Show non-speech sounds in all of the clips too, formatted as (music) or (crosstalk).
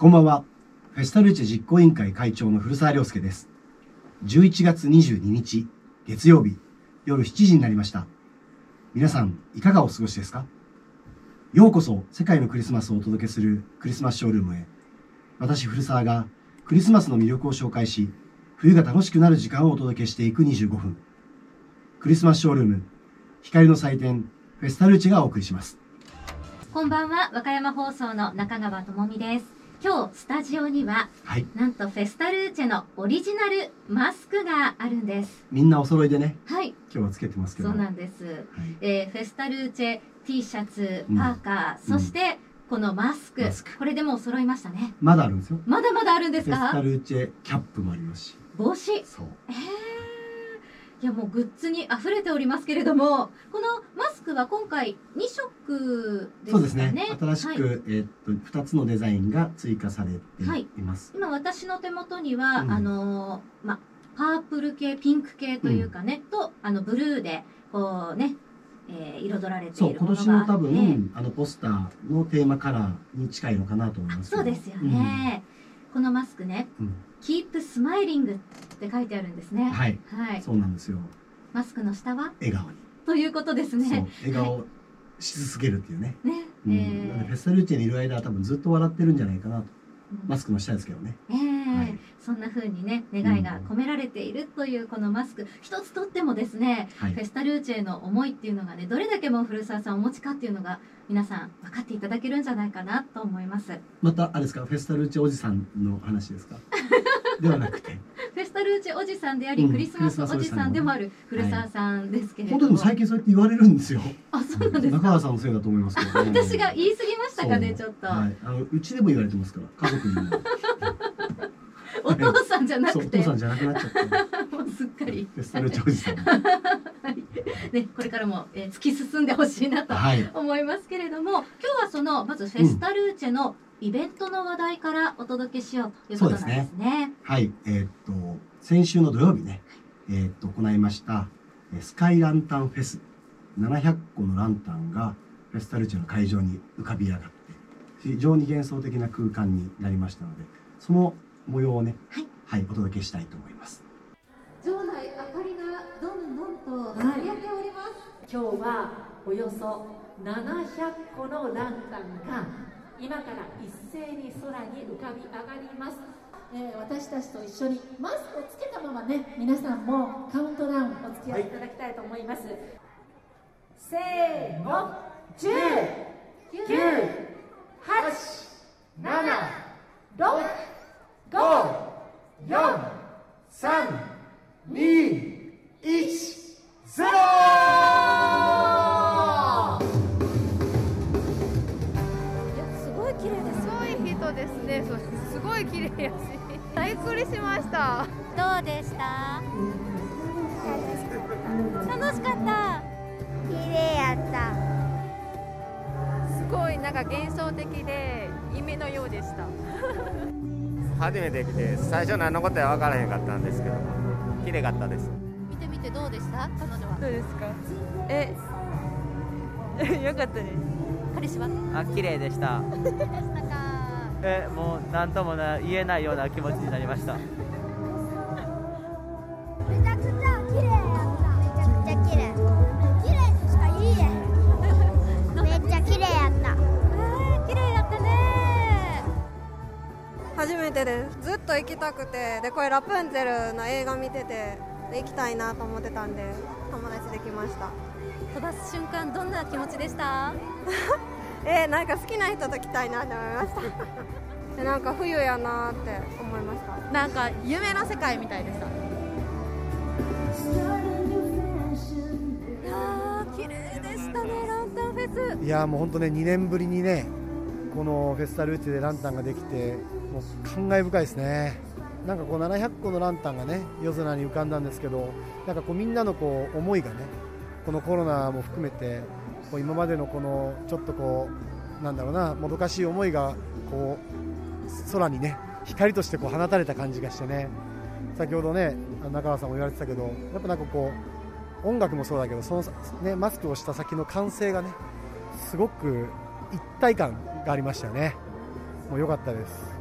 こんばんは。フェスタルーチェ実行委員会会長の古澤亮介です。11月22日、月曜日、夜7時になりました。皆さん、いかがお過ごしですか？ようこそ、世界のクリスマスをお届けするクリスマスショールームへ。私、古澤がクリスマスの魅力を紹介し、冬が楽しくなる時間をお届けしていく25分。クリスマスショールーム、光の祭典、フェスタルーチェがお送りします。こんばんは、和歌山放送の中川智美です。今日、スタジオには、はい。なんとフェスタルーチェのオリジナルマスクがあるんです。みんなお揃いでね、はい、今日はつけてますけど。そうなんです。はいえーフェスタルーチェ T シャツ、うんパーカー、そして、このマスクマスクこれでもう揃いましたね。まだあるんですよ。まだまだあるんですフェスタかルーチェキャップもありますし。帽子。えそう。ーいやもうグッズに溢れておりますけれどもこのマスクは今回2色ですかねそうですね。新しく、はいえーっと二つのデザインが追加されてはいいます。今私の手元には、うんあのーまパープル系ピンク系というかね、とあのブルーでこうね、えー彩られてそいうるも今年の多のがあって分あのポスターのテーマカラーに近いのかなと思います。そうですよね、このマスクねうん。「Keep Smiling」って書いてあるんですねうんはい。はいそうなんですよ。マスクの下は？笑顔に。ということですそうね (laughs) 笑顔し続けるっていうね。ねうんえなのでフェースタルーチェにいる間は多分ずっと笑ってるんじゃないかなと。うんマスクの下ですけどね。えーはいそんな風にね願いが込められているというこのマスク一つとってもですねはいフェ。スタルーチェの思いっていうのがねどれだけもう古澤さんお持ちかっていうのが皆さん分かっていただけるんじゃないかなと思いますまたあれですか？フェスタルーチェおじさんの話ですか？(laughs) ではなくて。ルーチェおじさんであり、うんクリスマスおじさんでもある古澤さんですけれども、本当でも最近そうやって言われるんですよ。あそうなんですか？中川さんのせいだと思いますけど、ね。私が言い過ぎましたかねちょっと、はい、あのうちでも言われてますから、家族にも。(laughs) お父さんじゃなくてお父さんじゃなくなっちゃった。もうすっかりフェスタルーチェおじさん。はいねこれからも、えー突き進んでほしいなとはい。思いますけれども今日はそのまずフェスタルーチェのイベントの話題からお届けしようということなんですね。はい、えーっと、先週の土曜日ね、えーっと、行いました、えースカイランタンフェス。700個のランタンがフェスタルーチェの会場に浮かび上がって、非常に幻想的な空間になりましたので、その模様をね、はいはい、お届けしたいと思います。場内明かりがどんどんとはい輝いております。今日はおよそ700個のランタンが今から一斉に空に浮かび上がります、えー私たちと一緒にマスクをつけたままね皆さんもカウントダウンお付き合いい。ただきたいと思います、せーの。10 9 8 7 6 5 4、3、初めて来て最初何のことや分からへんかったんですけど綺麗かったです。見てみてどうでした？彼女は。どうですか？え、(laughs) よかったです。彼氏は？あ綺麗でした。(laughs) でしたか？えもう何ともな言えないような気持ちになりましためてですずっと行きたくてでこれラプンツェルの映画見ててで行きたいなと思ってたんで友達できました。飛ばす瞬間どんな気持ちでした？(laughs) えー、なんか好きな人と来たいなって思いました。(laughs) でなんか冬やなって思いました。なんか夢の世界みたいでした。いやー綺麗でしたねランタンフェス。いやーもう本当ね2年ぶりにねこのフェスタルーチェでランタンができてもう感慨深いですね。なんかこう700個のランタンがね夜空に浮かんだんですけどなんかこうみんなのこう思いがねこのコロナも含めてこう今までのこのちょっとこうなんだろうなもどかしい思いがこう空にね光としてこう放たれた感じがしてね。先ほどね中川さんも言われてたけどやっぱなんかこう音楽もそうだけどその、ね、マスクをした先の歓声がねすごく一体感がありましたよね。もう良かったです。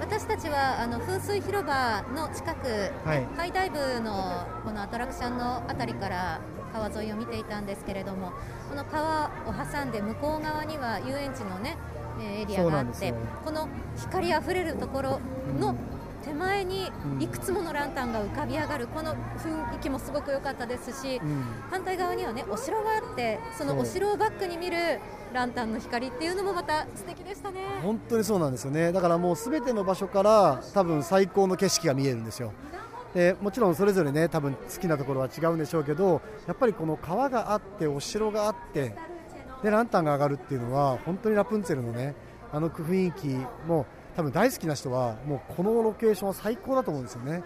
私たちはあの噴水広場の近く、はい。ハイダイブのこのアトラクションのあたりから川沿いを見ていたんですけれどもこの川を挟んで向こう側には遊園地のねえーエリアがあってこの光あふれるところの手前にうん。いくつものランタンが浮かび上がるこの雰囲気もすごく良かったですしうん。反対側にはねお城があってそのお城をバックに見るランタンの光っていうのもまた素敵でしたね。本当にそうなんですよね。だからもうすべての場所から多分最高の景色が見えるんですよ。でもちろんそれぞれね多分好きなところは違うんでしょうけどやっぱりこの川があってお城があってでランタンが上がるっていうのは本当にラプンツェルのねあの雰囲気も多分大好きな人はもうこのロケーションは最高だと思うんですよね、ま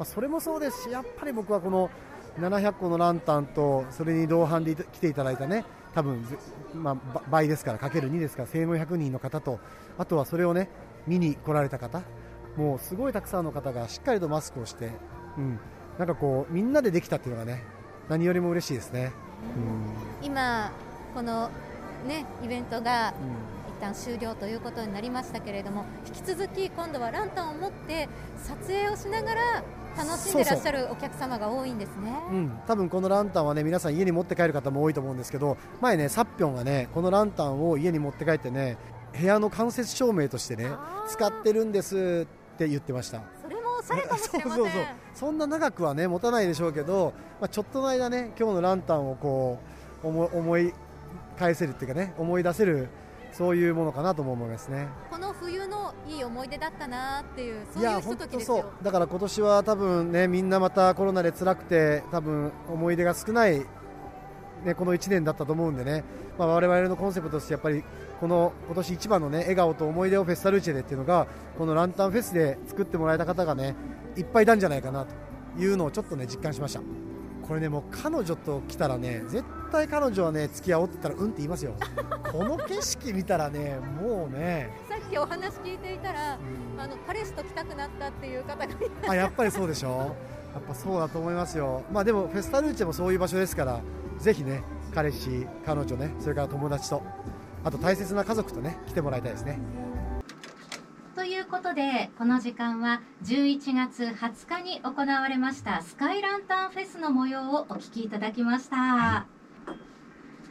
あ、それもそうですしやっぱり僕はこの700個のランタンとそれに同伴で来ていただいたね多分、ぜまあ、ば倍ですからかける2ですから1400人の方とあとはそれをね見に来られた方もうすごいたくさんの方がしっかりとマスクをして、うん、なんかこうみんなでできたっていうのがね何よりも嬉しいですね。うん。今このねイベントが一旦終了ということになりましたけれども引き続き今度はランタンを持って撮影をしながら楽しんでらっしゃるお客様が多いんですね。うん、多分このランタンはね皆さん家に持って帰る方も多いと思うんですけど前ねサッピョンがねこのランタンを家に持って帰ってね部屋の間接照明としてね使ってるんですって言ってました。それもおしゃれかもしれません。そうそうそう。そんな長くはね持たないでしょうけど、まあ、ちょっとの間ね今日のランタンをこう思い思い返せるっていうかね思い出せるそういうものかなとも思いますね。この冬のいい思い出だったなっていうそういうひと本当そうときですよ。だから今年は多分ねみんなまたコロナで辛くて多分思い出が少ないねこの1年だったと思うんでね、まあ、我々のコンセプトとしてやっぱりこの今年一番のね笑顔と思い出をフェスタルーチェでっていうのがこのランタンフェスで作ってもらえた方がねいっぱいいたんじゃないかなというのをちょっとね実感しましたこれねもう彼女と来たらね絶対彼女はね付き合おうって言ったらうんって言いますよ。(laughs) この景色見たらねもうね。さっきお話聞いていたら、あの彼氏と来たくなったっていう方があやっぱりそうでしょ？やっぱそうだと思いますよ、まあ、でもフェスタルーチェもそういう場所ですからぜひね彼氏、彼女ねそれから友達とあと大切な家族とね来てもらいたいですねことでこの時間は11月20日に行われましたスカイランタンフェスの模様をお聞きいただきました、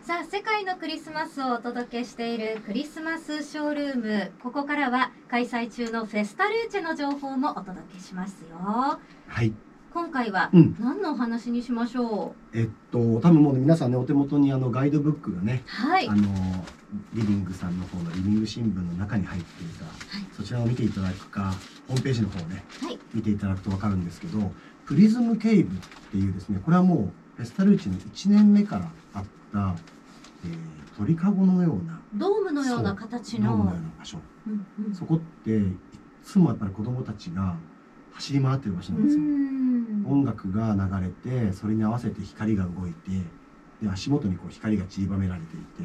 さあ世界のクリスマスをお届けしているクリスマスショールーム。ここからは開催中のフェスタルーチェの情報もお届けしますよ。はい。今回はうん。何のお話にしましょえっと、多分もう皆さんね、お手元にあのガイドブックがねう、はい。あのリビングさんの方のリビング新聞の中に入っていた、そちらを見ていただくかホームページの方をね、はい。見ていただくと分かるんですけどプリズムケイブっていうですねこれはもうフェスタルーチの1年目からあった、えー鳥かごのようなドームのような形のドームのような場所。うんうん。そこっていつもやっぱり子供たちが走り回ってる場所なんですよ。うん。音楽が流れてそれに合わせて光が動いてで足元にこう光が散りばめられていて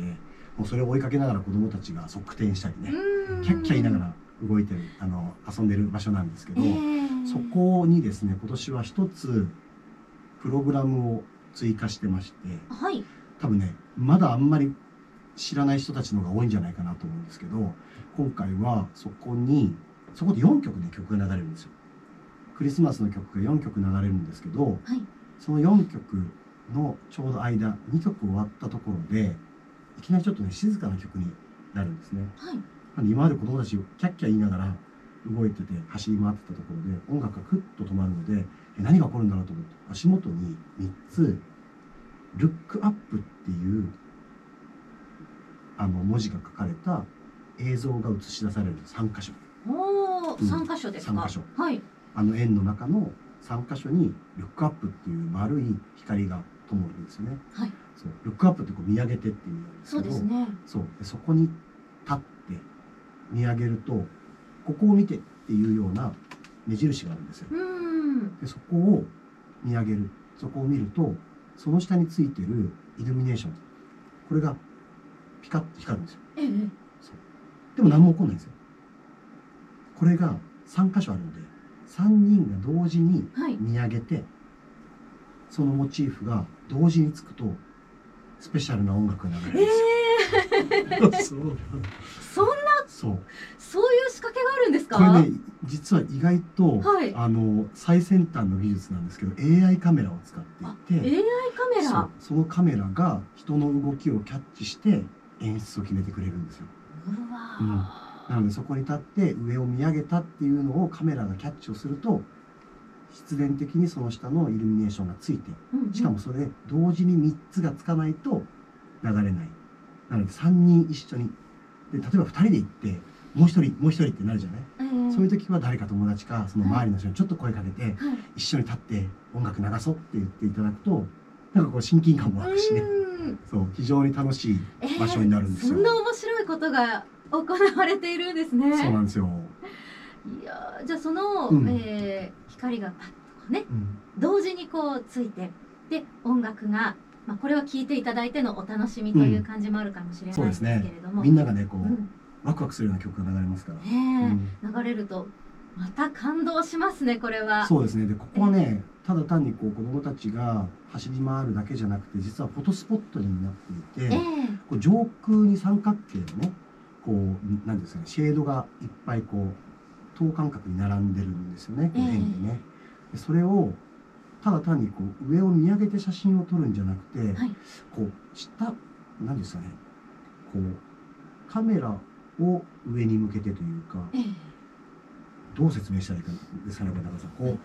もうそれを追いかけながら子供たちが側転したりねうん。キャッキャ言いながら動いてるあの遊んでる場所なんですけど、えーそこにですね今年は一つプログラムを追加してましてはい。多分ねまだあんまり知らない人たちの方が多いんじゃないかなと思うんですけど今回はそこにそこで4曲ね曲が流れるんですよクリスマスの曲が4曲流れるんですけどはい。その4曲のちょうど間2曲終わったところでいきなりちょっとね静かな曲になるんですね。はい。今まで子供たちキャッキャ言いながら動いてて走り回ってたところで音楽がクッと止まるのでえ何が起こるんだろうと思って足元に3つ「ルックアップ」っていうあの文字が書かれた映像が映し出される3箇所。おお、うん。三箇所ですか。三箇所。はい。あの円の中の3箇所に「ルックアップ」っていう丸い光が灯るんですよね。はい。そうルックアップってこう見上げてっていう意味なんですそけどうですね。そうでそこに立って見上げるとここを見てっていうような目印があるんですようーん。でそこを見上げるそこを見るとその下についてるイルミネーションこれがピカッと光るんですよええ。でも何も起こんないんですよこれが3箇所あるので3人が同時にはい。見上げてそのモチーフが同時につくとスペシャルな音楽が流れるんですよ、(laughs) そうそんな、そう。そういう仕掛けがあるんですか？これね実は意外と、はい。あの最先端の技術なんですけど AI カメラを使っていて AI カメそう。ラそのカメラが人の動きをキャッチして演出を決めてくれるんですよ。うわなのでそこに立って上を見上げたっていうのをカメラがキャッチをすると必然的にその下のイルミネーションがついてしかもそれで同時に3つがつかないと流れない。なので3人一緒に。で例えば2人で行ってもう1人もう1人ってなるじゃない、えーそういう時は誰か友達かその周りの人にちょっと声かけて、はい。一緒に立って音楽流そうって言っていただくとなんかこう親近感も湧くしね。うん。そう非常に楽しいえー場所になるんですよ。そんな面白いことが行われているんですね。そうなんですよ、いやーじゃあその、うん。えー光がパッとねうん。同時にこうついてで音楽が、まあ、これは聴いていただいてのお楽しみという感じもあるかもしれないですけれども、みんながねこう、うんワクワクするような曲が流れますから、ね。えうん。流れるとまた感動しますねこれは。そうですね。でここはねただ単にこう子どもたちが走り回るだけじゃなくて実はフォトスポットになっていて、ええ。こう上空に三角形のねこうなんですかねシェードがいっぱいこう等間隔に並んでるんですよね、円でね。でそれをただ単にこう上を見上げて写真を撮るんじゃなくて、はい。こう下なんですかねこうカメラを上に向けてというかええ。どう説明したらいいかですかね中田さん。こう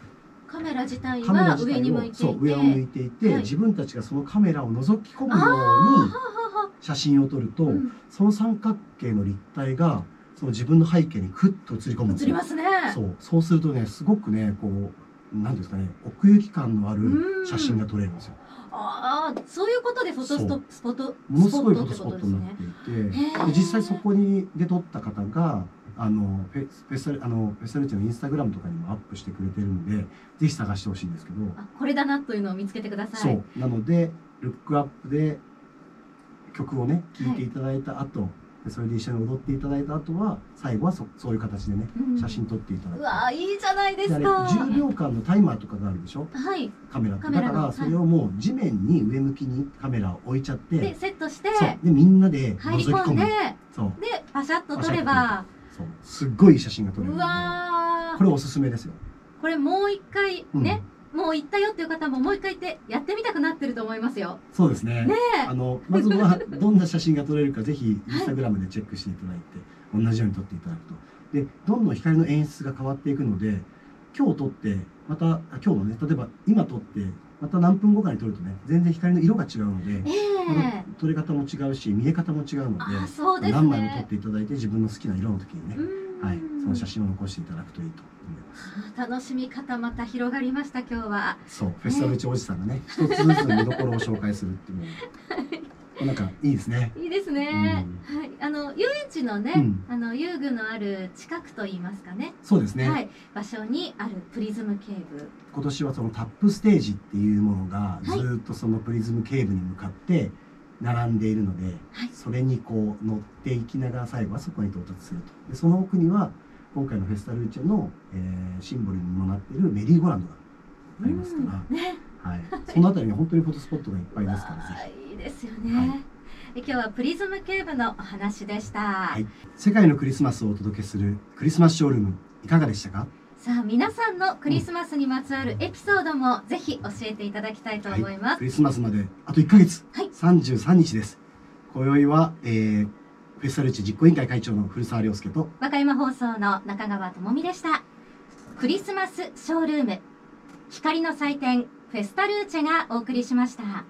カメラ自体カメラは自体を上に向いていて。上を向いていて、はい。自分たちがそのカメラを覗き込むように写真を撮ると、うん。その三角形の立体がその自分の背景にクッと映り込むんですよ。映りますね。そう。そうするとねすごくねこうなんですかね奥行き感のあるうん。写真が撮れるんですよ。ああそういうことでフォトストスポットものすごいフォトスポットになってね。いて、へー。で実際そこにで撮った方があのフェフェスあのフェスタルチのインスタグラムとかにもアップしてくれてるんでぜひ探してほしいんですけど、あこれだなというのを見つけてください。そう。なのでルックアップで曲をね聴いていただいた後、でそれで一緒に踊っていただいた後は最後はそそういう形でねうん。写真撮っていただく、うわーいいじゃないですであれか。10秒間のタイマーとかがあるでしょ？はい。カメラって。だからそれをもう地面に上向きにカメラを置いちゃってでセットして。でみんなで覗き込んで。そう。でパシャッと撮れば。そう。すっごいいい写真が撮れるうわー。これおすすめですよ、これもう一回うん。ね、もう行ったよっていう方ももう一回行ってやってみたくなってると思いますよ。そうですね。ねえ。あのまずはどんな写真が撮れるかぜひインスタグラムでチェックしていただいて、同じように撮っていただくと。でどんどん光の演出が変わっていくので今日撮ってまたあ今日のね例えば今撮ってまた何分後かに撮るとね全然光の色が違うので、えまたえ撮り方も違うし見え方も違うのでね。何枚も撮っていただいて自分の好きな色の時にね、うんはい、その写真を残していただくといいと思います。楽しみ方また広がりました今日は。そう、フェスタルチおじさんがね、一つずつ見どころを紹介するっていうのも、(laughs) なんかいいですね。いいですね。はい、あの遊園地のね、うんあの遊具のある近くと言いますかね。そうですね。はい、場所にあるプリズムケーブ。今年はそのタップステージっていうものがはいずーっとそのプリズムケーブに向かって並んでいるので、はいそれにこう乗っていきながら最後はそこに到達すると。でその奥には今回のフェスタルーチェの、えーシンボルにもなっているメリーゴーランドがありますから、うんね、はい、そのあたりに本当にフォトスポットがいっぱいですから、(laughs) ぜひ。いいですよね。はいえ今日はプリズムケーブのお話でした。い世界のクリスマスをお届けするクリスマスショールームいかがでしたか？さあ皆さんのクリスマスにまつわるエピソードもぜひ教えていただきたいと思います。クリスマスまであと1ヶ月、はい33日です今宵は、えー、フェスタルーチェ実行委員会会長の古澤亮介と和歌山放送の中川智美でした。クリスマスショールーム光の祭典フェスタルーチェがお送りしました。